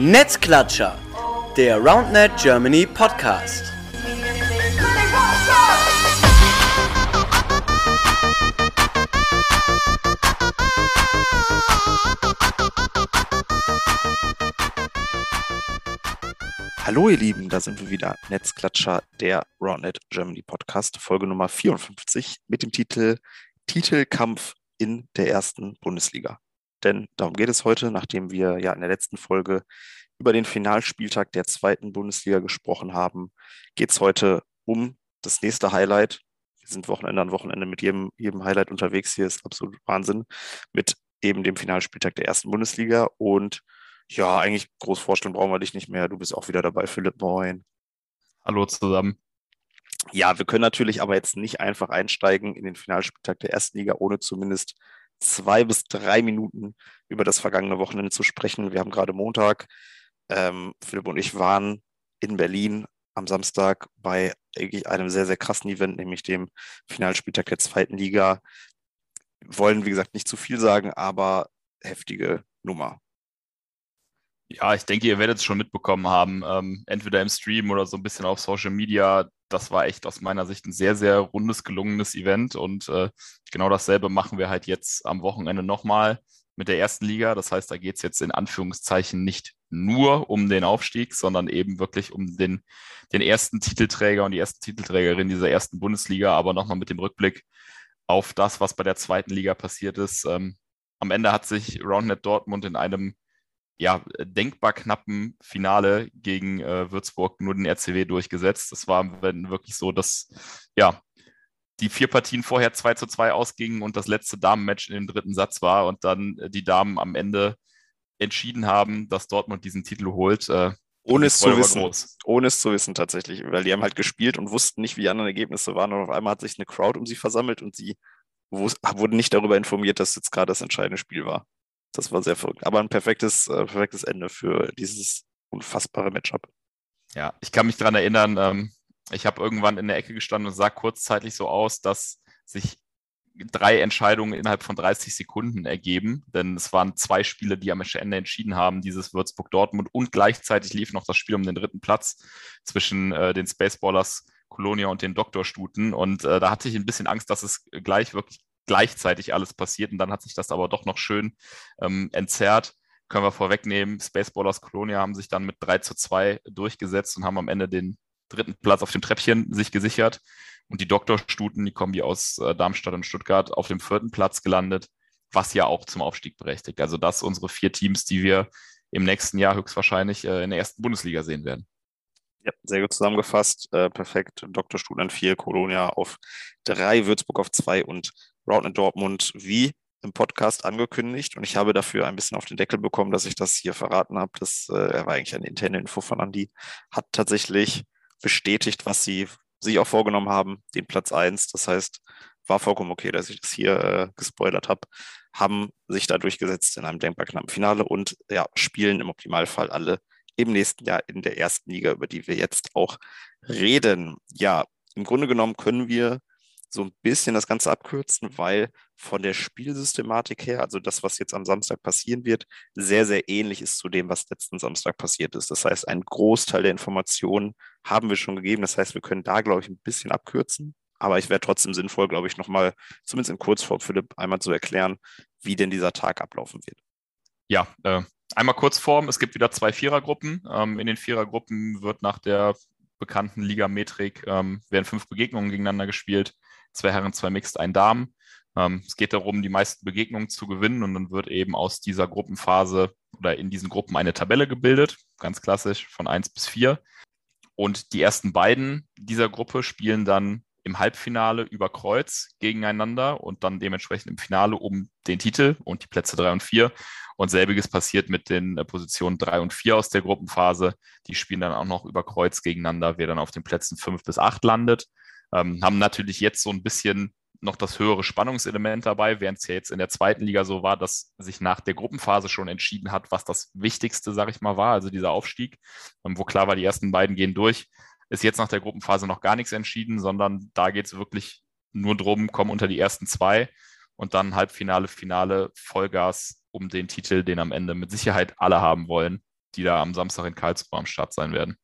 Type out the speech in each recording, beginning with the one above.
Netzklatscher, der RoundNet Germany Podcast. Hallo ihr Lieben, da sind wir wieder. Netzklatscher, der RoundNet Germany Podcast, Folge Nummer 54 mit dem Titel Titelkampf in der ersten Bundesliga. Denn darum geht es heute, nachdem wir ja in der letzten Folge über den Finalspieltag der zweiten Bundesliga gesprochen haben, geht es heute um das nächste Highlight. Wir sind Wochenende an Wochenende mit jedem, jedem Highlight unterwegs. Hier ist absolut Wahnsinn. Mit eben dem Finalspieltag der ersten Bundesliga. Und ja, eigentlich groß vorstellen brauchen wir dich nicht mehr. Du bist auch wieder dabei, Philipp. Moin. Hallo zusammen. Ja, wir können natürlich aber jetzt nicht einfach einsteigen in den Finalspieltag der ersten Liga, ohne zumindest zwei bis drei Minuten über das vergangene Wochenende zu sprechen. Wir haben gerade Montag. Ähm, Philipp und ich waren in Berlin am Samstag bei einem sehr, sehr krassen Event, nämlich dem Finalspieltag der zweiten Liga. Wollen, wie gesagt, nicht zu viel sagen, aber heftige Nummer. Ja, ich denke, ihr werdet es schon mitbekommen haben, ähm, entweder im Stream oder so ein bisschen auf Social Media. Das war echt aus meiner Sicht ein sehr, sehr rundes, gelungenes Event und äh, genau dasselbe machen wir halt jetzt am Wochenende nochmal mit der ersten Liga. Das heißt, da geht es jetzt in Anführungszeichen nicht nur um den Aufstieg, sondern eben wirklich um den, den ersten Titelträger und die erste Titelträgerin dieser ersten Bundesliga, aber nochmal mit dem Rückblick auf das, was bei der zweiten Liga passiert ist. Ähm, am Ende hat sich Roundnet Dortmund in einem ja, denkbar knappen Finale gegen äh, Würzburg nur den RCW durchgesetzt. Das war wirklich so, dass ja, die vier Partien vorher 2 zu 2 ausgingen und das letzte Damenmatch in dem dritten Satz war und dann äh, die Damen am Ende entschieden haben, dass Dortmund diesen Titel holt. Äh, ohne es zu wissen. Groß. Ohne es zu wissen tatsächlich, weil die haben halt gespielt und wussten nicht, wie die anderen Ergebnisse waren. Und auf einmal hat sich eine Crowd um sie versammelt und sie wurden nicht darüber informiert, dass jetzt gerade das entscheidende Spiel war. Das war sehr verrückt. Aber ein perfektes, äh, perfektes Ende für dieses unfassbare Matchup. Ja, ich kann mich daran erinnern, ähm, ich habe irgendwann in der Ecke gestanden und sah kurzzeitig so aus, dass sich drei Entscheidungen innerhalb von 30 Sekunden ergeben, denn es waren zwei Spiele, die am Ende entschieden haben, dieses Würzburg-Dortmund und gleichzeitig lief noch das Spiel um den dritten Platz zwischen äh, den Spaceballers Colonia und den Doktorstuten und äh, da hatte ich ein bisschen Angst, dass es gleich wirklich gleichzeitig alles passiert und dann hat sich das aber doch noch schön ähm, entzerrt. Können wir vorwegnehmen, Spaceballers Colonia haben sich dann mit 3 zu 2 durchgesetzt und haben am Ende den dritten Platz auf dem Treppchen sich gesichert. Und die Doktorstuten, die Kombi aus äh, Darmstadt und Stuttgart, auf dem vierten Platz gelandet, was ja auch zum Aufstieg berechtigt. Also das unsere vier Teams, die wir im nächsten Jahr höchstwahrscheinlich äh, in der ersten Bundesliga sehen werden. Ja, sehr gut zusammengefasst. Äh, perfekt. Doktorstuten an vier, Kolonia auf drei, Würzburg auf zwei und Routen Dortmund wie im Podcast angekündigt und ich habe dafür ein bisschen auf den Deckel bekommen, dass ich das hier verraten habe. Das äh, war eigentlich eine interne Info von Andy. Hat tatsächlich bestätigt, was sie sich auch vorgenommen haben, den Platz 1. Das heißt, war vollkommen okay, dass ich das hier äh, gespoilert habe. Haben sich da durchgesetzt in einem denkbar knappen Finale und ja, spielen im Optimalfall alle im nächsten Jahr in der ersten Liga, über die wir jetzt auch reden. Ja, im Grunde genommen können wir so ein bisschen das Ganze abkürzen, weil von der Spielsystematik her, also das, was jetzt am Samstag passieren wird, sehr, sehr ähnlich ist zu dem, was letzten Samstag passiert ist. Das heißt, ein Großteil der Informationen haben wir schon gegeben. Das heißt, wir können da, glaube ich, ein bisschen abkürzen. Aber ich wäre trotzdem sinnvoll, glaube ich, nochmal, zumindest in Kurzform, Philipp, einmal zu erklären, wie denn dieser Tag ablaufen wird. Ja, äh, einmal Kurzform. Es gibt wieder zwei Vierergruppen. Ähm, in den Vierergruppen wird nach der bekannten Ligametrik ähm, werden fünf Begegnungen gegeneinander gespielt zwei Herren, zwei Mixed, ein Damen. Ähm, es geht darum, die meisten Begegnungen zu gewinnen und dann wird eben aus dieser Gruppenphase oder in diesen Gruppen eine Tabelle gebildet, ganz klassisch von 1 bis 4. Und die ersten beiden dieser Gruppe spielen dann im Halbfinale über Kreuz gegeneinander und dann dementsprechend im Finale um den Titel und die Plätze 3 und 4. Und selbiges passiert mit den äh, Positionen 3 und 4 aus der Gruppenphase. Die spielen dann auch noch über Kreuz gegeneinander, wer dann auf den Plätzen 5 bis 8 landet. Ähm, haben natürlich jetzt so ein bisschen noch das höhere Spannungselement dabei, während es ja jetzt in der zweiten Liga so war, dass sich nach der Gruppenphase schon entschieden hat, was das Wichtigste, sag ich mal, war, also dieser Aufstieg, ähm, wo klar war, die ersten beiden gehen durch, ist jetzt nach der Gruppenphase noch gar nichts entschieden, sondern da geht es wirklich nur drum, kommen unter die ersten zwei und dann Halbfinale, Finale, Vollgas um den Titel, den am Ende mit Sicherheit alle haben wollen. die da am Samstag in Karlsruhe am Start sein werden.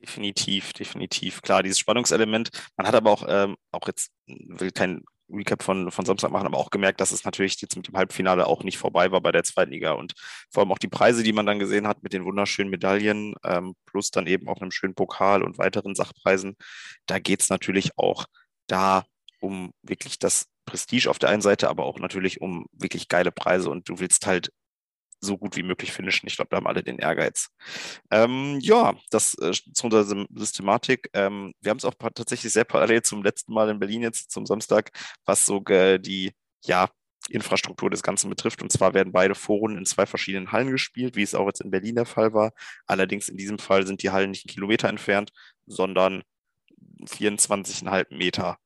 Definitiv, definitiv. Klar, dieses Spannungselement. Man hat aber auch, ähm, auch jetzt, will kein Recap von, von Samstag machen, aber auch gemerkt, dass es natürlich jetzt mit dem Halbfinale auch nicht vorbei war bei der zweiten Liga und vor allem auch die Preise, die man dann gesehen hat mit den wunderschönen Medaillen, ähm, plus dann eben auch einem schönen Pokal und weiteren Sachpreisen. Da geht es natürlich auch da um wirklich das Prestige auf der einen Seite, aber auch natürlich um wirklich geile Preise und du willst halt so gut wie möglich finishen. Ich glaube, da haben alle den Ehrgeiz. Ähm, ja, das äh, zu unserer Systematik. Ähm, wir haben es auch tatsächlich sehr parallel zum letzten Mal in Berlin jetzt zum Samstag, was so äh, die ja, Infrastruktur des Ganzen betrifft. Und zwar werden beide Foren in zwei verschiedenen Hallen gespielt, wie es auch jetzt in Berlin der Fall war. Allerdings in diesem Fall sind die Hallen nicht einen Kilometer entfernt, sondern 24,5 Meter.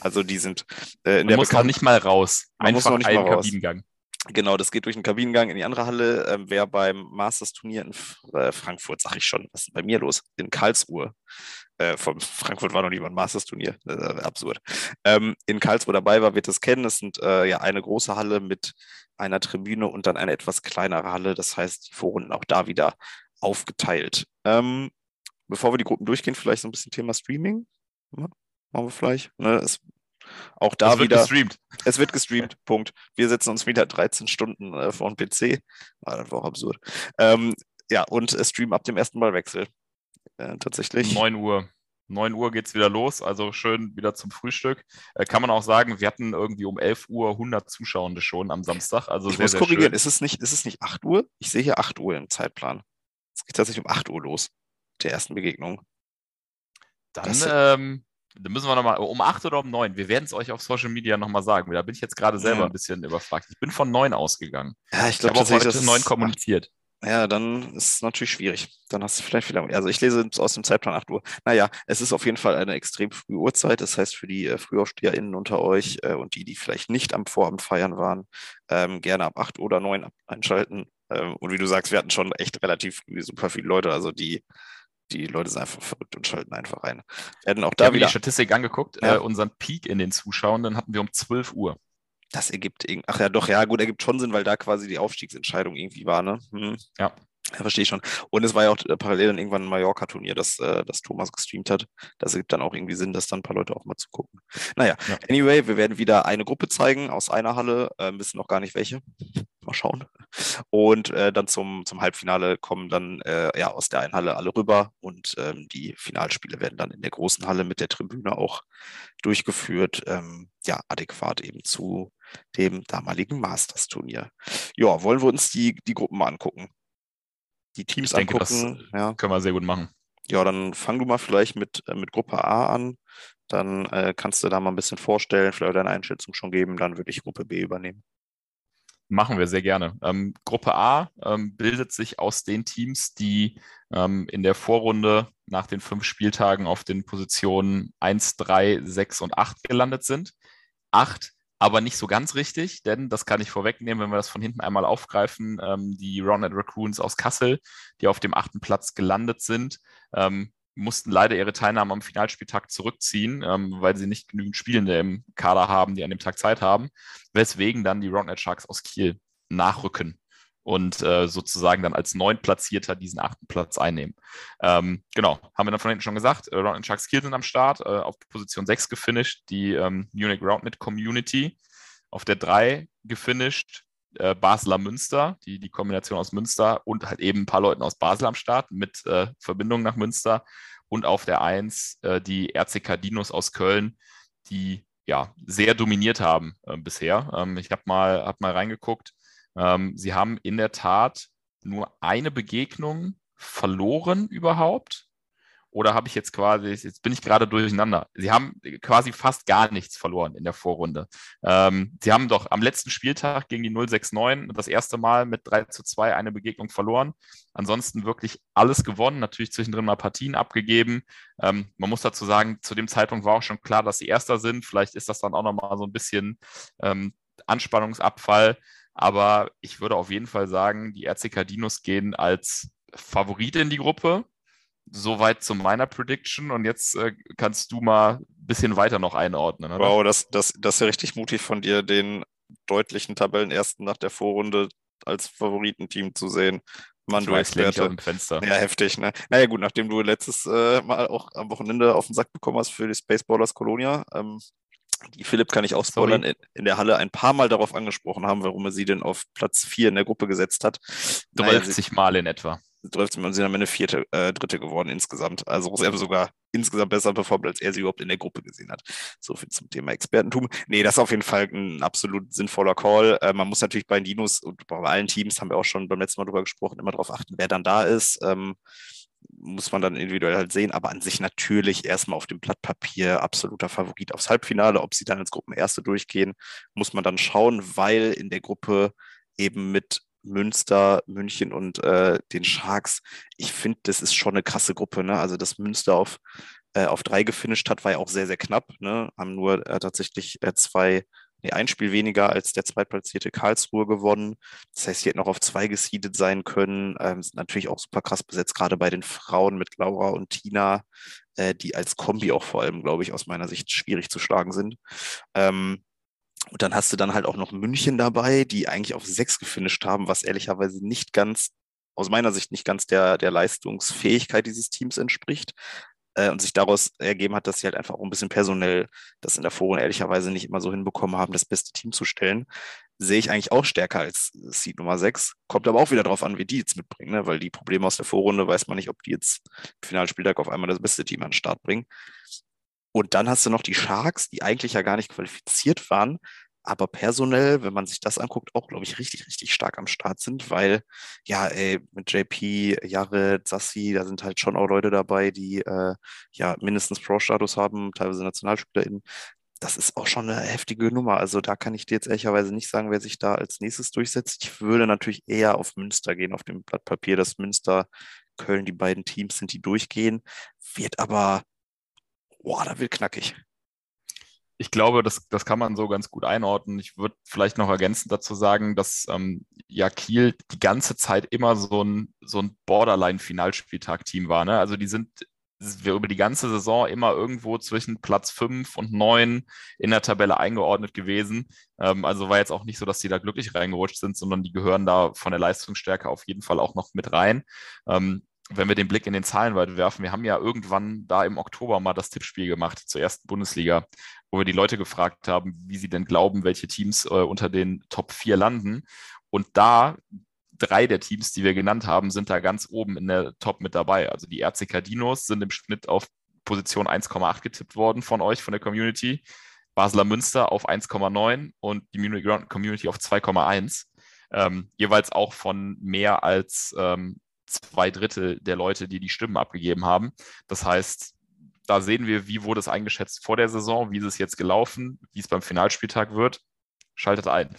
Also die sind äh, in Man der muss noch nicht mal raus. Man Einfach muss noch nicht mal raus. Kabinengang. Genau, das geht durch den Kabinengang in die andere Halle. Ähm, wer beim Masters-Turnier in äh, Frankfurt, sag ich schon, was ist bei mir los? In Karlsruhe. Äh, von Frankfurt war noch nie ein Masters-Turnier. Äh, absurd. Ähm, in Karlsruhe dabei war, wird es kennen. Es sind äh, ja eine große Halle mit einer Tribüne und dann eine etwas kleinere Halle. Das heißt, die Vorrunden auch da wieder aufgeteilt. Ähm, bevor wir die Gruppen durchgehen, vielleicht so ein bisschen Thema Streaming. Ja, machen wir vielleicht. Ne, es auch da es wird wieder. Gestreamt. Es wird gestreamt. Punkt. Wir setzen uns wieder 13 Stunden äh, vor den PC. Ah, das war auch absurd. Ähm, ja, und äh, streamen ab dem ersten Ballwechsel. Äh, tatsächlich. 9 Uhr. 9 Uhr geht es wieder los, also schön wieder zum Frühstück. Äh, kann man auch sagen, wir hatten irgendwie um 11 Uhr 100 Zuschauende schon am Samstag. Also ich sehr, muss korrigieren, ist es, nicht, ist es nicht 8 Uhr? Ich sehe hier 8 Uhr im Zeitplan. Es geht tatsächlich um 8 Uhr los, der ersten Begegnung. Dann ähm, da müssen wir nochmal, um acht oder um neun? Wir werden es euch auf Social Media nochmal sagen. Da bin ich jetzt gerade selber ja. ein bisschen überfragt. Ich bin von neun ausgegangen. Ja, ich glaube, ich habe heute neun kommuniziert. Ja, dann ist es natürlich schwierig. Dann hast du vielleicht wieder. Also ich lese aus dem Zeitplan 8 Uhr. Naja, es ist auf jeden Fall eine extrem frühe Uhrzeit. Das heißt, für die äh, FrühaufsteherInnen unter euch äh, und die, die vielleicht nicht am Vorabend feiern waren, ähm, gerne ab 8 oder 9 einschalten. Ähm, und wie du sagst, wir hatten schon echt relativ früh super viele Leute. Also die die Leute sind einfach verrückt und schalten einfach rein. Wir hatten auch da wieder. die Statistik angeguckt. Ja. Äh, unseren Peak in den Zuschauern, dann hatten wir um 12 Uhr. Das ergibt, ach ja, doch, ja, gut, ergibt schon Sinn, weil da quasi die Aufstiegsentscheidung irgendwie war, ne? Hm. Ja. Ja, verstehe ich schon. Und es war ja auch äh, parallel dann irgendwann ein Mallorca-Turnier, das, äh, das Thomas gestreamt hat. Das ergibt dann auch irgendwie Sinn, das dann ein paar Leute auch mal zu gucken. Naja, ja. anyway, wir werden wieder eine Gruppe zeigen aus einer Halle, äh, wissen noch gar nicht welche. Mal schauen. Und äh, dann zum, zum Halbfinale kommen dann äh, ja aus der einen Halle alle rüber und ähm, die Finalspiele werden dann in der großen Halle mit der Tribüne auch durchgeführt. Ähm, ja, adäquat eben zu dem damaligen Masters-Turnier. Ja, wollen wir uns die, die Gruppen mal angucken? Die Teams ich denke, angucken. Das ja. können wir sehr gut machen. Ja, dann fang du mal vielleicht mit, äh, mit Gruppe A an. Dann äh, kannst du da mal ein bisschen vorstellen, vielleicht deine Einschätzung schon geben. Dann würde ich Gruppe B übernehmen. Machen wir sehr gerne. Ähm, Gruppe A ähm, bildet sich aus den Teams, die ähm, in der Vorrunde nach den fünf Spieltagen auf den Positionen 1, 3, 6 und 8 gelandet sind. Acht aber nicht so ganz richtig, denn das kann ich vorwegnehmen, wenn wir das von hinten einmal aufgreifen. Ähm, die Roundnet Raccoons aus Kassel, die auf dem achten Platz gelandet sind, ähm, mussten leider ihre Teilnahme am Finalspieltag zurückziehen, ähm, weil sie nicht genügend Spielende im Kader haben, die an dem Tag Zeit haben, weswegen dann die Roundnet Sharks aus Kiel nachrücken und äh, sozusagen dann als Neuntplatzierter diesen achten Platz einnehmen. Ähm, genau, haben wir dann von hinten schon gesagt. Äh, Round Sharks Kiel sind am Start, äh, auf Position 6 gefinisht, die ähm, Munich Roundnet Community. Auf der 3 gefinisht äh, Basler Münster, die, die Kombination aus Münster und halt eben ein paar Leuten aus Basel am Start mit äh, Verbindung nach Münster. Und auf der 1 äh, die RCK Dinos aus Köln, die ja sehr dominiert haben äh, bisher. Ähm, ich habe mal, hab mal reingeguckt ähm, sie haben in der Tat nur eine Begegnung verloren überhaupt. Oder habe ich jetzt quasi, jetzt bin ich gerade durcheinander. Sie haben quasi fast gar nichts verloren in der Vorrunde. Ähm, sie haben doch am letzten Spieltag gegen die 069 das erste Mal mit 3 zu 2 eine Begegnung verloren. Ansonsten wirklich alles gewonnen, natürlich zwischendrin mal Partien abgegeben. Ähm, man muss dazu sagen, zu dem Zeitpunkt war auch schon klar, dass sie Erster sind. Vielleicht ist das dann auch nochmal so ein bisschen ähm, Anspannungsabfall. Aber ich würde auf jeden Fall sagen, die RCK Dinos gehen als Favorit in die Gruppe. Soweit zu meiner Prediction. Und jetzt äh, kannst du mal ein bisschen weiter noch einordnen. Oder? Wow, das, das, das ist ja richtig mutig von dir, den deutlichen Tabellenersten nach der Vorrunde als Favoritenteam zu sehen. Mann, du Experte. Fenster. Ja, heftig, ne? Naja, gut, nachdem du letztes äh, Mal auch am Wochenende auf den Sack bekommen hast für die Spaceballers Colonia, ähm, die Philipp kann ich auch spoilern, in, in, der Halle ein paar Mal darauf angesprochen haben, warum er sie denn auf Platz 4 in der Gruppe gesetzt hat. 30 naja, Mal in etwa. 13 Mal sind am Ende vierte, äh, dritte geworden insgesamt. Also sie haben sogar insgesamt besser performt, als er sie überhaupt in der Gruppe gesehen hat. So viel zum Thema Expertentum. Nee, das ist auf jeden Fall ein absolut sinnvoller Call. Äh, man muss natürlich bei Dinos und bei allen Teams, haben wir auch schon beim letzten Mal drüber gesprochen, immer darauf achten, wer dann da ist. Ähm, muss man dann individuell halt sehen, aber an sich natürlich erstmal auf dem Blatt Papier absoluter Favorit aufs Halbfinale. Ob sie dann ins Gruppenerste durchgehen, muss man dann schauen, weil in der Gruppe eben mit Münster, München und äh, den Sharks, ich finde, das ist schon eine krasse Gruppe. Ne? Also, dass Münster auf, äh, auf drei gefinisht hat, war ja auch sehr, sehr knapp. Ne? Haben nur äh, tatsächlich äh, zwei nee, ein Spiel weniger als der zweitplatzierte Karlsruhe gewonnen. Das heißt, sie hätten noch auf zwei gesiedet sein können. Ähm, sind natürlich auch super krass besetzt, gerade bei den Frauen mit Laura und Tina, äh, die als Kombi auch vor allem, glaube ich, aus meiner Sicht schwierig zu schlagen sind. Ähm, und dann hast du dann halt auch noch München dabei, die eigentlich auf sechs gefinisht haben, was ehrlicherweise nicht ganz, aus meiner Sicht nicht ganz der, der Leistungsfähigkeit dieses Teams entspricht äh, und sich daraus ergeben hat, dass sie halt einfach auch ein bisschen personell das in der Vorrunde ehrlicherweise nicht immer so hinbekommen haben, das beste Team zu stellen, sehe ich eigentlich auch stärker als Seed Nummer 6. Kommt aber auch wieder darauf an, wie die jetzt mitbringen, ne? weil die Probleme aus der Vorrunde weiß man nicht, ob die jetzt im Finalspieltag auf einmal das beste Team an den Start bringen. Und dann hast du noch die Sharks, die eigentlich ja gar nicht qualifiziert waren, aber personell, wenn man sich das anguckt, auch, glaube ich, richtig, richtig stark am Start sind, weil, ja, ey, mit JP, Jared, Sassi, da sind halt schon auch Leute dabei, die äh, ja mindestens Pro-Status haben, teilweise NationalspielerInnen. Das ist auch schon eine heftige Nummer. Also da kann ich dir jetzt ehrlicherweise nicht sagen, wer sich da als nächstes durchsetzt. Ich würde natürlich eher auf Münster gehen, auf dem Blatt Papier, dass Münster, Köln die beiden Teams sind, die durchgehen. Wird aber, boah, da wird knackig ich glaube, das, das kann man so ganz gut einordnen. Ich würde vielleicht noch ergänzend dazu sagen, dass ähm, ja Kiel die ganze Zeit immer so ein, so ein Borderline-Finalspieltag-Team war. Ne? Also die sind über die ganze Saison immer irgendwo zwischen Platz 5 und 9 in der Tabelle eingeordnet gewesen. Ähm, also war jetzt auch nicht so, dass die da glücklich reingerutscht sind, sondern die gehören da von der Leistungsstärke auf jeden Fall auch noch mit rein. Ähm, wenn wir den Blick in den Zahlenwald werfen, wir haben ja irgendwann da im Oktober mal das Tippspiel gemacht zur ersten Bundesliga, wo wir die Leute gefragt haben, wie sie denn glauben, welche Teams äh, unter den Top 4 landen. Und da drei der Teams, die wir genannt haben, sind da ganz oben in der Top mit dabei. Also die RCK Dinos sind im Schnitt auf Position 1,8 getippt worden von euch, von der Community. Basler Münster auf 1,9 und die Community auf 2,1. Ähm, jeweils auch von mehr als ähm, zwei Drittel der Leute, die die Stimmen abgegeben haben. Das heißt, da sehen wir, wie wurde es eingeschätzt vor der Saison, wie ist es jetzt gelaufen, wie es beim Finalspieltag wird. Schaltet ein.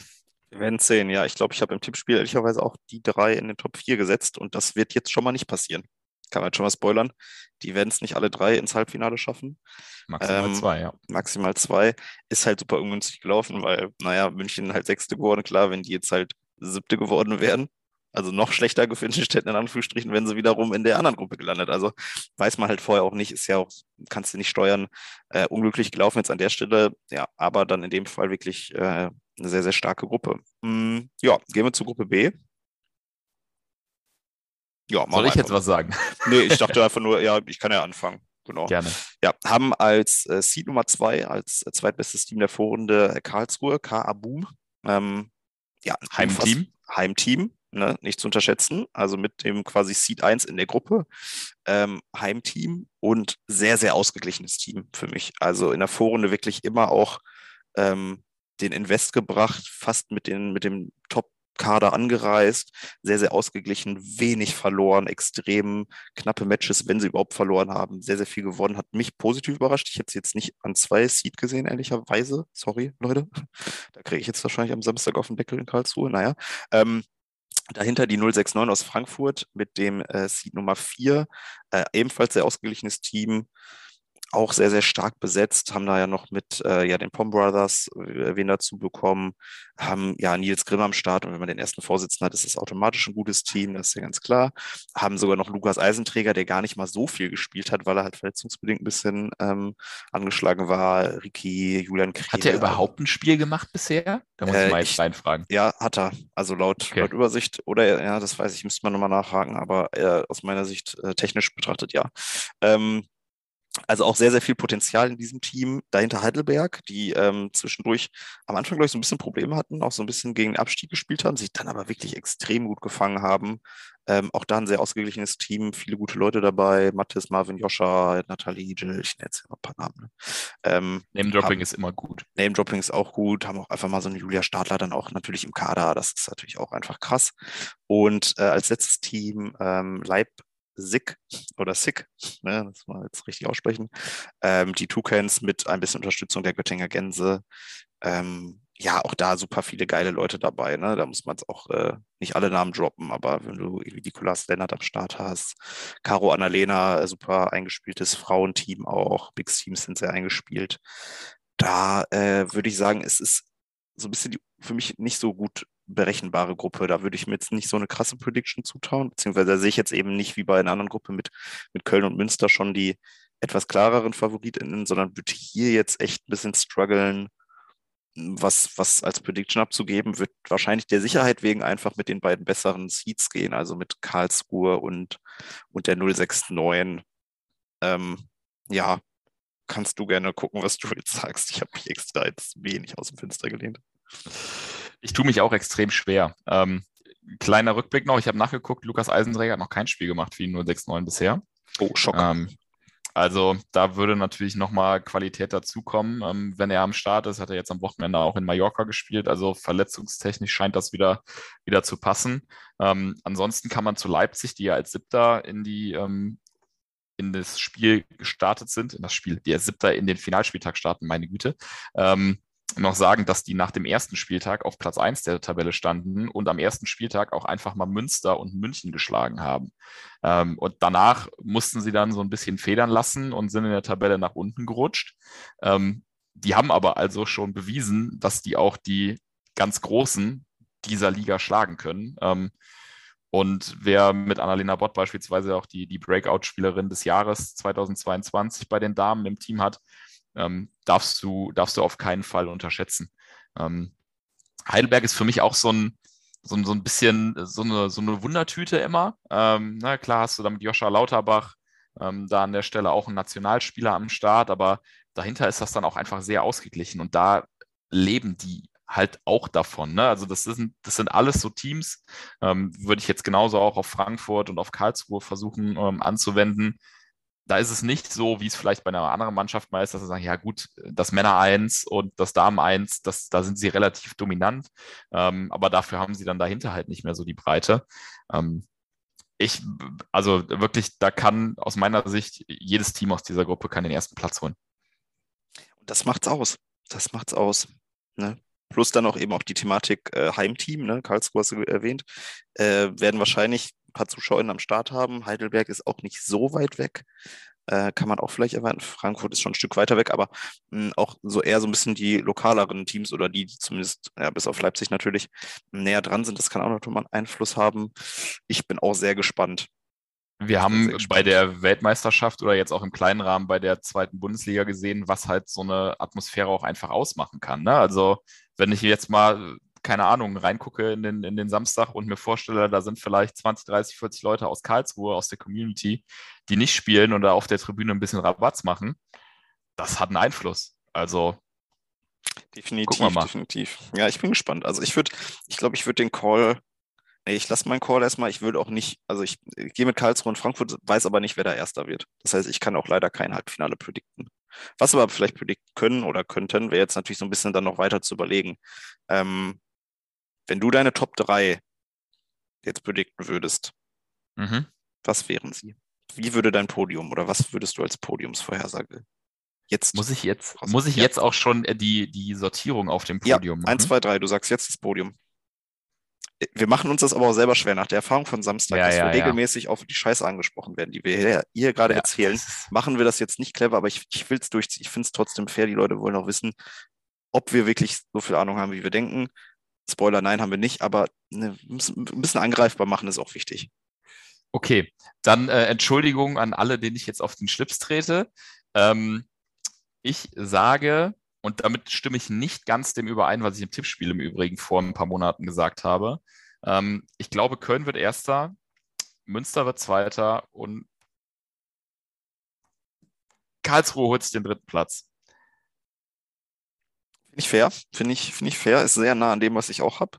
Wir werden sehen, ja. Ich glaube, ich habe im Tippspiel ehrlicherweise auch die drei in den Top 4 gesetzt und das wird jetzt schon mal nicht passieren. Kann man jetzt schon mal spoilern. Die werden es nicht alle drei ins Halbfinale schaffen. Maximal ähm, zwei, ja. Maximal zwei. Ist halt super ungünstig gelaufen, weil, naja, München halt Sechste geworden. Klar, wenn die jetzt halt Siebte geworden wären, also noch schlechter gefinisht hätten, in Anführungsstrichen, wenn sie wiederum in der anderen Gruppe gelandet. Also weiß man halt vorher auch nicht, ist ja auch, kannst du nicht steuern. Äh, unglücklich gelaufen jetzt an der Stelle, ja, aber dann in dem Fall wirklich äh, eine sehr, sehr starke Gruppe. Mm, ja, gehen wir zur Gruppe B. Ja, Soll ich jetzt was sagen? Nee, ich dachte einfach nur, ja, ich kann ja anfangen. Genau. Gerne. Ja, haben als äh, Seed Nummer zwei, als äh, zweitbestes Team der Vorrunde äh, Karlsruhe, K.A. Boom. Ähm, ja, Heimteam. Heimteam, ne, nicht zu unterschätzen. Also mit dem quasi Seed 1 in der Gruppe, ähm, Heimteam und sehr, sehr ausgeglichenes Team für mich. Also in der Vorrunde wirklich immer auch ähm, den Invest gebracht, fast mit, den, mit dem Top Kader angereist, sehr, sehr ausgeglichen, wenig verloren, extrem knappe Matches, wenn sie überhaupt verloren haben, sehr, sehr viel gewonnen, hat mich positiv überrascht. Ich hätte sie jetzt nicht an zwei Seed gesehen, ehrlicherweise. Sorry, Leute. Da kriege ich jetzt wahrscheinlich am Samstag auf den Deckel in Karlsruhe. Naja. Ähm, Dahinter die 069 aus Frankfurt mit dem äh, Seed Nummer 4, äh, ebenfalls sehr ausgeglichenes Team. Auch sehr, sehr stark besetzt, haben da ja noch mit äh, ja, den Pom Brothers äh, wen dazu bekommen, haben ja Nils Grimm am Start und wenn man den ersten Vorsitzenden hat, ist es automatisch ein gutes Team, das ist ja ganz klar. Haben sogar noch Lukas Eisenträger, der gar nicht mal so viel gespielt hat, weil er halt verletzungsbedingt ein bisschen ähm, angeschlagen war. Ricky, Julian Krieg. Hat er überhaupt ein Spiel gemacht bisher? Da muss äh, ich mal jetzt reinfragen. Ja, hat er. Also laut, okay. laut Übersicht oder ja, das weiß ich, müsste man nochmal nachhaken, aber äh, aus meiner Sicht äh, technisch betrachtet ja. Ähm, also auch sehr, sehr viel Potenzial in diesem Team. Dahinter Heidelberg, die ähm, zwischendurch am Anfang, glaube ich, so ein bisschen Probleme hatten, auch so ein bisschen gegen den Abstieg gespielt haben, sich dann aber wirklich extrem gut gefangen haben. Ähm, auch da ein sehr ausgeglichenes Team, viele gute Leute dabei. Mathis, Marvin, Joscha, Nathalie, Jill, ich nenne jetzt immer ein paar Namen. Ne? Ähm, Name-Dropping ist immer gut. Name-Dropping ist auch gut, haben auch einfach mal so eine Julia Stadler dann auch natürlich im Kader. Das ist natürlich auch einfach krass. Und äh, als letztes Team ähm, Leib, Sick oder Sick, ne, das mal jetzt richtig aussprechen. Ähm, die Toucans mit ein bisschen Unterstützung der Göttinger Gänse. Ähm, ja, auch da super viele geile Leute dabei. Ne? Da muss man jetzt auch äh, nicht alle Namen droppen, aber wenn du irgendwie Nikolas Lennart am Start hast, Caro Annalena, äh, super eingespieltes Frauenteam auch, Big Teams sind sehr eingespielt. Da äh, würde ich sagen, es ist so ein bisschen die, für mich nicht so gut berechenbare Gruppe. Da würde ich mir jetzt nicht so eine krasse Prediction zutrauen, beziehungsweise sehe ich jetzt eben nicht wie bei einer anderen Gruppe mit, mit Köln und Münster schon die etwas klareren FavoritInnen, sondern würde hier jetzt echt ein bisschen strugglen, was, was als Prediction abzugeben, wird wahrscheinlich der Sicherheit wegen einfach mit den beiden besseren Seeds gehen, also mit Karlsruhe und, und der 069. Ähm, ja, kannst du gerne gucken, was du jetzt sagst. Ich habe mich extra jetzt wenig aus dem Fenster gelehnt. Ich tue mich auch extrem schwer. Ähm, kleiner Rückblick noch, ich habe nachgeguckt, Lukas Eisenträger hat noch kein Spiel gemacht wie 069 bisher. Oh, Schock. Ähm, also da würde natürlich nochmal Qualität dazukommen. Ähm, wenn er am Start ist, hat er jetzt am Wochenende auch in Mallorca gespielt. Also verletzungstechnisch scheint das wieder, wieder zu passen. Ähm, ansonsten kann man zu Leipzig, die ja als Siebter in die ähm, in das Spiel gestartet sind, in das Spiel, die als Siebter in den Finalspieltag starten, meine Güte, ähm, noch sagen, dass die nach dem ersten Spieltag auf Platz 1 der Tabelle standen und am ersten Spieltag auch einfach mal Münster und München geschlagen haben. Ähm, und danach mussten sie dann so ein bisschen federn lassen und sind in der Tabelle nach unten gerutscht. Ähm, die haben aber also schon bewiesen, dass die auch die ganz Großen dieser Liga schlagen können. Ähm, und wer mit Annalena Bott beispielsweise auch die, die Breakout-Spielerin des Jahres 2022 bei den Damen im Team hat, ähm, darfst, du, darfst du auf keinen Fall unterschätzen. Ähm, Heidelberg ist für mich auch so ein, so, so ein bisschen so eine, so eine Wundertüte immer. Ähm, na klar hast du damit Joscha Lauterbach, ähm, da an der Stelle auch ein Nationalspieler am Start, aber dahinter ist das dann auch einfach sehr ausgeglichen und da leben die halt auch davon. Ne? Also das sind, das sind alles so Teams, ähm, würde ich jetzt genauso auch auf Frankfurt und auf Karlsruhe versuchen ähm, anzuwenden da ist es nicht so, wie es vielleicht bei einer anderen Mannschaft mal ist, dass sie sagen, ja gut, das Männer 1 und das Damen 1, das, da sind sie relativ dominant, ähm, aber dafür haben sie dann dahinter halt nicht mehr so die Breite. Ähm, ich, also wirklich, da kann aus meiner Sicht jedes Team aus dieser Gruppe kann den ersten Platz holen. Und das macht's aus. Das macht's aus. Ne? Plus dann auch eben auch die Thematik äh, Heimteam, ne? Karlsruhe hast du erwähnt, äh, werden wahrscheinlich ein paar ZuschauerInnen am Start haben. Heidelberg ist auch nicht so weit weg. Äh, kann man auch vielleicht erwarten. Frankfurt ist schon ein Stück weiter weg, aber mh, hm, auch so eher so ein bisschen die lokaleren Teams oder die, die zumindest, ja, bis auf Leipzig natürlich, näher dran sind. Das kann auch noch mal einen Einfluss haben. Ich bin auch sehr gespannt. Wir haben bei der Weltmeisterschaft oder jetzt auch im kleinen Rahmen bei der zweiten Bundesliga gesehen, was halt so eine Atmosphäre auch einfach ausmachen kann. Ne? Also wenn ich jetzt mal keine Ahnung, reingucke in den, in den Samstag und mir vorstelle, da sind vielleicht 20, 30, 40 Leute aus Karlsruhe, aus der Community, die nicht spielen oder auf der Tribüne ein bisschen Rabatz machen, das hat einen Einfluss. Also definitiv, definitiv. Ja, ich bin gespannt. Also ich würde, ich glaube, ich würde den Call, nee, ich lasse meinen Call erstmal, ich würde auch nicht, also ich, ich gehe mit Karlsruhe und Frankfurt, weiß aber nicht, wer da Erster wird. Das heißt, ich kann auch leider kein Halbfinale predikten. Was wir aber vielleicht predikten können oder könnten, wäre jetzt natürlich so ein bisschen dann noch weiter zu überlegen. Ähm, wenn du deine Top 3 jetzt predikten würdest, mhm. was wären sie? Wie würde dein Podium oder was würdest du als Podiumsvorhersage jetzt? Muss ich jetzt, muss ich jetzt auch schon äh, die, die Sortierung auf dem Podium ja, machen? 1, 2, 3, du sagst jetzt das Podium. wir machen uns das aber auch selber schwer nach der Erfahrung von Samstag, Ja, dass ja, wir ja. regelmäßig auf die Scheiße angesprochen werden, die wir hier, hier gerade erzählen. Machen wir das jetzt nicht clever, aber ich, ich will es durchziehen. Ich finde es trotzdem fair. Die Leute wollen auch wissen, ob wir wirklich so viel Ahnung haben, wie wir denken. Spoiler, nein, haben wir nicht, aber ne, ein bisschen angreifbar machen ist auch wichtig. Okay, dann äh, Entschuldigung an alle, denen ich jetzt auf den Schlips trete. Ähm, ich sage, und damit stimme ich nicht ganz dem überein, was ich im Tippspiel im Übrigen vor ein paar Monaten gesagt habe. Ähm, ich glaube, Köln wird Erster, Münster wird Zweiter und Karlsruhe holt sich den dritten Platz. Finde ich fair. Finde ich, finde ich fair. Ist sehr nah an dem, was ich auch habe.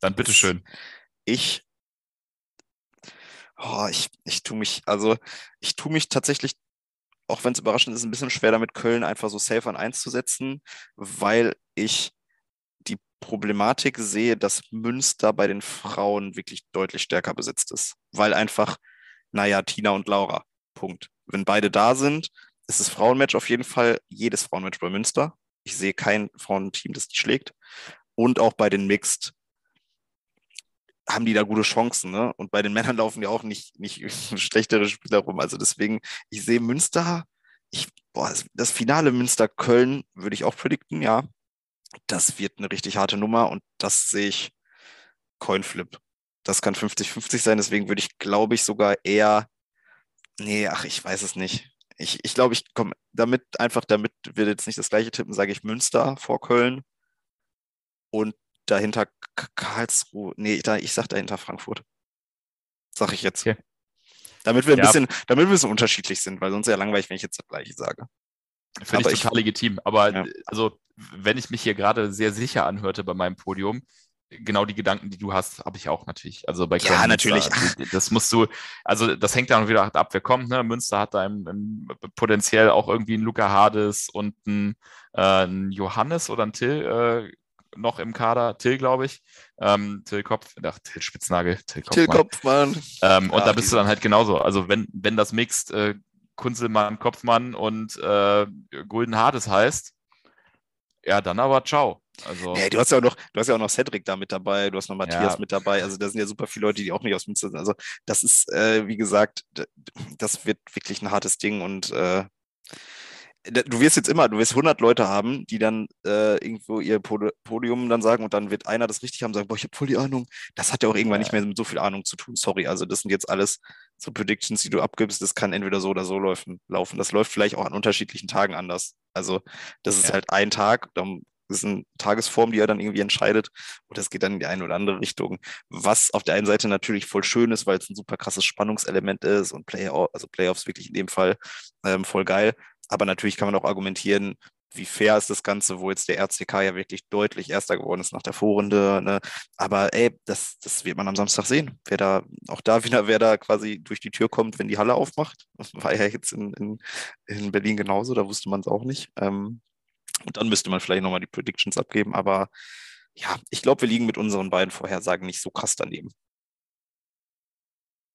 Dann bitteschön. Ich, oh, ich, ich tue mich, also ich tue mich tatsächlich, auch wenn es überraschend ist, ein bisschen schwer damit, Köln einfach so safe an 1 zu setzen, weil ich die Problematik sehe, dass Münster bei den Frauen wirklich deutlich stärker besetzt ist. Weil einfach, naja, Tina und Laura. Punkt. Wenn beide da sind, ist das Frauenmatch auf jeden Fall jedes Frauenmatch bei Münster. Ich sehe kein Frauenteam, das die schlägt. Und auch bei den Mixed haben die da gute Chancen, ne? Und bei den Männern laufen ja auch nicht, nicht schlechtere Spieler rum. Also deswegen, ich sehe Münster, ich, boah, das- Finale Münster-Köln würde ich auch predikten, ja. Das wird eine richtig harte Nummer und das sehe ich Coinflip. Das kann 50-50 sein, deswegen würde ich, glaube ich, sogar eher, nee, ach, ich weiß es nicht. Ich, ich glaube, ich komme damit, einfach damit wir jetzt nicht das gleiche tippen, sage ich Münster vor Köln und dahinter Karlsruhe. Nee, da, ich sag dahinter Frankfurt. Sag ich jetzt. Okay. Damit wir ein Ja. bisschen, damit wir ein bisschen unterschiedlich sind, weil sonst ja langweilig, wenn ich jetzt das gleiche sage. Finde ich ich- total legitim. Aber Ja. also, wenn ich mich hier gerade sehr sicher anhörte bei meinem Podium, genau die Gedanken, die du hast, habe ich auch natürlich. Also bei Ja, Köln, natürlich. Das musst du, also das hängt dann wieder ab, wer kommt. Ne? Münster hat da im, im potenziell auch irgendwie einen Luca Hades und einen, äh, einen Johannes oder einen Till äh, noch im Kader. Till, glaube ich. Ähm, Till Kopf, ach, Till Spitznagel, Till Kopf. Till. Kopfmann. Ähm, und Ja, da bist du dann halt genauso. Also wenn, wenn das mixt äh, Kunzelmann, Kopfmann und äh, Golden Hades heißt, ja, dann aber ciao. Also Nee, du hast ja auch noch, du hast ja auch noch Cedric da mit dabei, du hast noch Matthias Ja. mit dabei. Also da sind ja super viele Leute, die auch nicht aus Münster sind. Also das ist, äh, wie gesagt, das wird wirklich ein hartes Ding und äh, du wirst jetzt immer, du wirst 100 Leute haben, die dann äh, irgendwo ihr Pod Podium dann sagen und dann wird einer das richtig haben und sagen, boah, ich habe voll die Ahnung. Das hat ja auch irgendwann Ja. nicht mehr mit so viel Ahnung zu tun. Sorry, also das sind jetzt alles so Predictions, die du abgibst. Das kann entweder so oder so laufen. laufen. Das läuft vielleicht auch an unterschiedlichen Tagen anders. Also das ist Ja. halt ein Tag, dann ist eine Tagesform, die er dann irgendwie entscheidet. Und das geht dann in die eine oder andere Richtung. Was auf der einen Seite natürlich voll schön ist, weil es ein super krasses Spannungselement ist und Play also Playoffs wirklich in dem Fall ähm, voll geil. Aber natürlich kann man auch argumentieren, wie fair ist das Ganze, wo jetzt der RCK ja wirklich deutlich Erster geworden ist nach der Vorrunde. Ne? Aber ey, das, das wird man am Samstag sehen. Wer da, auch da wieder, wer da quasi durch die Tür kommt, wenn die Halle aufmacht. Das war ja jetzt in, in, in Berlin genauso, da wusste man es auch nicht. Ähm, und dann müsste man vielleicht nochmal die Predictions abgeben. Aber ja, ich glaube, wir liegen mit unseren beiden Vorhersagen nicht so krass daneben.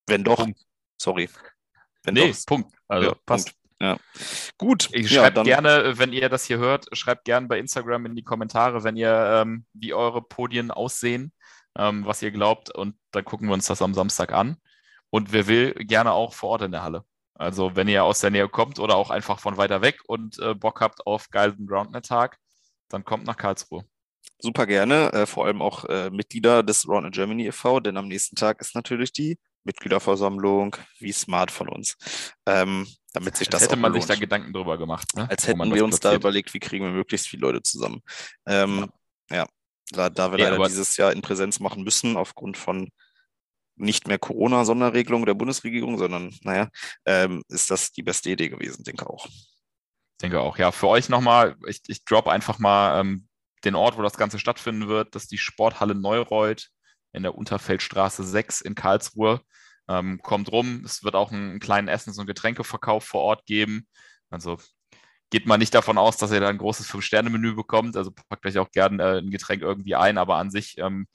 Wenn doch, Punkt. sorry. Wenn nee, doch, Punkt. Also Ja, passt. Punkt. Ja. Gut. Ich ja, schreibt dann, gerne, wenn ihr das hier hört, schreibt gerne bei Instagram in die Kommentare, wenn ihr, ähm, wie eure Podien aussehen, ähm, was ihr glaubt. Und dann gucken wir uns das am Samstag an. Und wer will, gerne auch vor Ort in der Halle. Also wenn ihr aus der Nähe kommt oder auch einfach von weiter weg und äh, Bock habt auf geilen Groundnet-Tag, dann kommt nach Karlsruhe. super gerne, äh, vor allem auch äh, Mitglieder des Round Germany e.V., denn am nächsten Tag ist natürlich die Mitgliederversammlung, wie smart von uns, ähm, damit sich Als das hätte man sich lohnt. da Gedanken drüber gemacht. Ne? Als hätten das wir uns da platziert. überlegt, wie kriegen wir möglichst viele Leute zusammen. Ähm, ja. da, da wir Nee, leider dieses Jahr in Präsenz machen müssen, aufgrund von nicht mehr Corona-Sonderregelung der Bundesregierung, sondern naja, ähm, ist das die beste Idee gewesen, denke auch. denke auch. Ja, für euch nochmal, ich, ich drop einfach mal ähm, den Ort, wo das Ganze stattfinden wird. Das ist die Sporthalle Neureuth in der Unterfeldstraße 6 in Karlsruhe. Ähm, kommt rum. Es wird auch einen kleinen Essens- und Getränkeverkauf vor Ort geben. Also geht mal nicht davon aus, dass ihr da ein großes Fünf-Sterne-Menü bekommt. Also packt euch auch gerne äh, ein Getränk irgendwie ein, aber an sich ähm,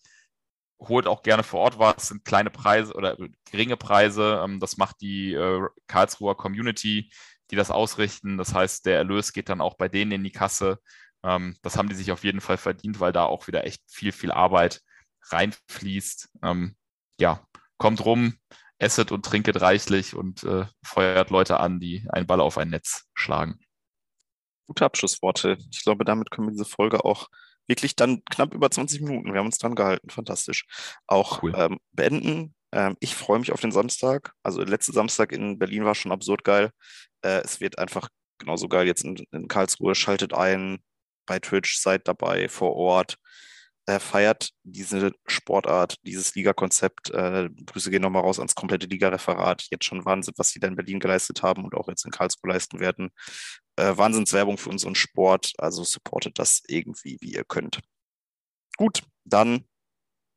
holt auch gerne vor Ort was. Es sind kleine Preise oder geringe Preise. Ähm, das macht die äh, Karlsruher Community die das ausrichten. Das heißt, der Erlös geht dann auch bei denen in die Kasse. Ähm, das haben die sich auf jeden Fall verdient, weil da auch wieder echt viel, viel Arbeit reinfließt. Ähm, ja, kommt rum, esset und trinket reichlich und äh, feuert Leute an, die einen Ball auf ein Netz schlagen. Gute Abschlussworte. Ich glaube, damit können wir diese Folge auch wirklich dann knapp über 20 Minuten, wir haben uns dran gehalten, fantastisch, auch cool. ähm, beenden. Ähm, ich freue mich auf den Samstag. Also letzte Samstag in Berlin war schon absurd geil. Äh, es wird einfach genauso geil jetzt in, in Karlsruhe. Schaltet ein bei Twitch, seid dabei vor Ort äh, feiert diese Sportart, dieses Ligakonzept. Äh, Grüße gehen nochmal raus ans komplette Ligareferat. Jetzt schon Wahnsinn, was sie da in Berlin geleistet haben und auch jetzt in Karlsruhe leisten werden. Äh, Wahnsinnswerbung für unseren Sport. Also supportet das irgendwie, wie ihr könnt. Gut, dann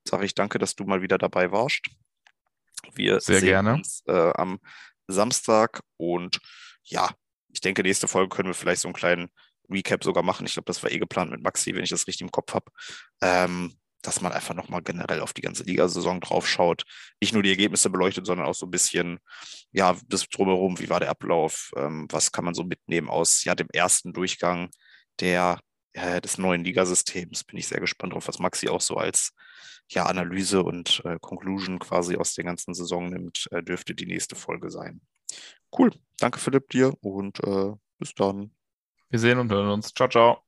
sage ich danke, dass du mal wieder dabei warst. Wir Sehr sehen gerne. uns äh, am Samstag und ja, ich denke, nächste Folge können wir vielleicht so einen kleinen Recap sogar machen. Ich glaube, das war eh geplant mit Maxi, wenn ich das richtig im Kopf habe. Ähm, dass man einfach nochmal generell auf die ganze Ligasaison drauf schaut. Nicht nur die Ergebnisse beleuchtet, sondern auch so ein bisschen, ja, das drumherum, wie war der Ablauf, ähm, was kann man so mitnehmen aus ja, dem ersten Durchgang der, äh, des neuen Ligasystems. Bin ich sehr gespannt drauf, was Maxi auch so als ja, Analyse und äh, Conclusion quasi aus der ganzen Saison nimmt, äh, dürfte die nächste Folge sein. Cool. Danke, Philipp, dir und äh, bis dann. Wir sehen und hören uns. Ciao, ciao.